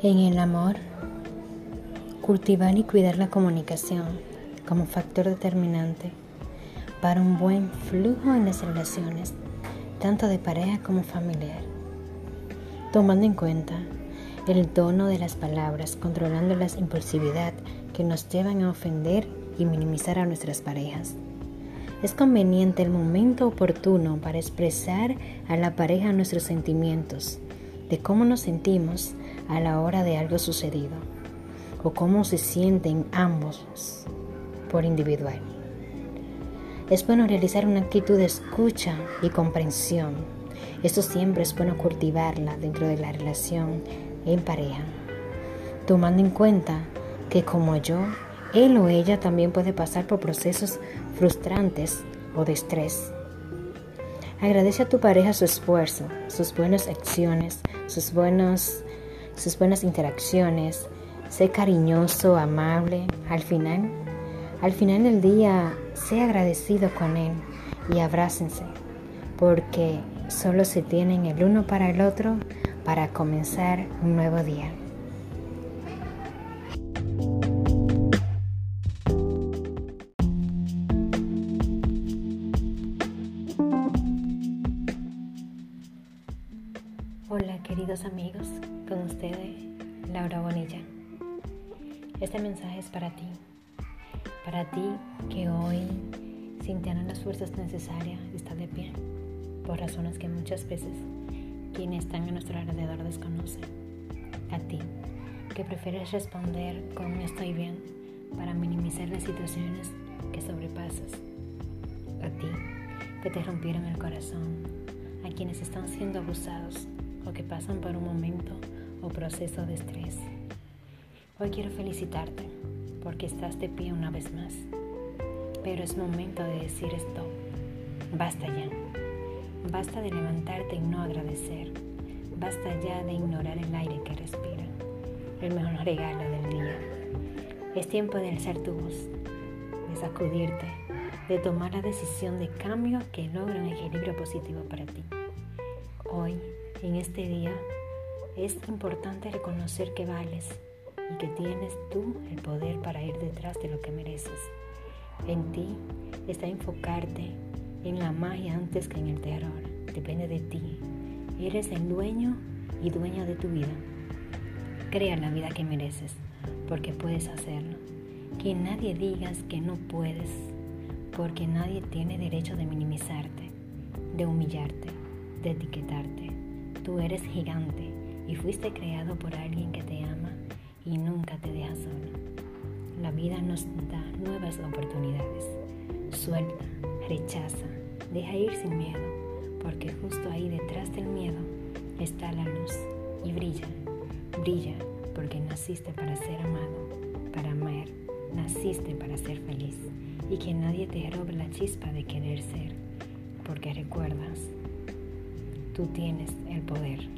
En el amor, cultivar y cuidar la comunicación como factor determinante para un buen flujo en las relaciones, tanto de pareja como familiar. Tomando en cuenta el tono de las palabras, controlando la impulsividad que nos llevan a ofender y minimizar a nuestras parejas. Es conveniente el momento oportuno para expresar a la pareja nuestros sentimientos, de cómo nos sentimos a la hora de algo sucedido o cómo se sienten ambos por individual. Es bueno realizar una actitud de escucha y comprensión. Esto siempre es bueno cultivarla dentro de la relación en pareja, tomando en cuenta que como yo, él o ella también puede pasar por procesos frustrantes o de estrés. Agradece a tu pareja su esfuerzo, sus buenas acciones, sus buenos sus buenas interacciones, sé cariñoso, amable. Al final, al final del día, sé agradecido con él y abrácense, porque solo se tienen el uno para el otro para comenzar un nuevo día. Queridos amigos, con ustedes Laura Bonilla. Este mensaje es para ti, para ti que hoy, sin tener las fuerzas necesarias, está de pie, por razones que muchas veces quienes están a nuestro alrededor desconocen. A ti, que prefieres responder con estoy bien para minimizar las situaciones que sobrepasas. A ti, que te rompieron el corazón, a quienes están siendo abusados o que pasan por un momento o proceso de estrés. Hoy quiero felicitarte porque estás de pie una vez más. Pero es momento de decir esto. Basta ya. Basta de levantarte y no agradecer. Basta ya de ignorar el aire que respira. El mejor regalo del día. Es tiempo de alzar tu voz, de sacudirte, de tomar la decisión de cambio que logra un equilibrio positivo para ti. Hoy en este día es importante reconocer que vales y que tienes tú el poder para ir detrás de lo que mereces. En ti está enfocarte en la magia antes que en el terror. Depende de ti. Eres el dueño y dueña de tu vida. Crea la vida que mereces, porque puedes hacerlo. Que nadie digas que no puedes, porque nadie tiene derecho de minimizarte, de humillarte, de etiquetarte Tú eres gigante y fuiste creado por alguien que te ama y nunca te deja solo. La vida nos da nuevas oportunidades. Suelta, rechaza, deja ir sin miedo, porque justo ahí detrás del miedo está la luz y brilla, brilla porque naciste para ser amado, para amar, naciste para ser feliz y que nadie te robe la chispa de querer ser, porque recuerdas Tú tienes el poder.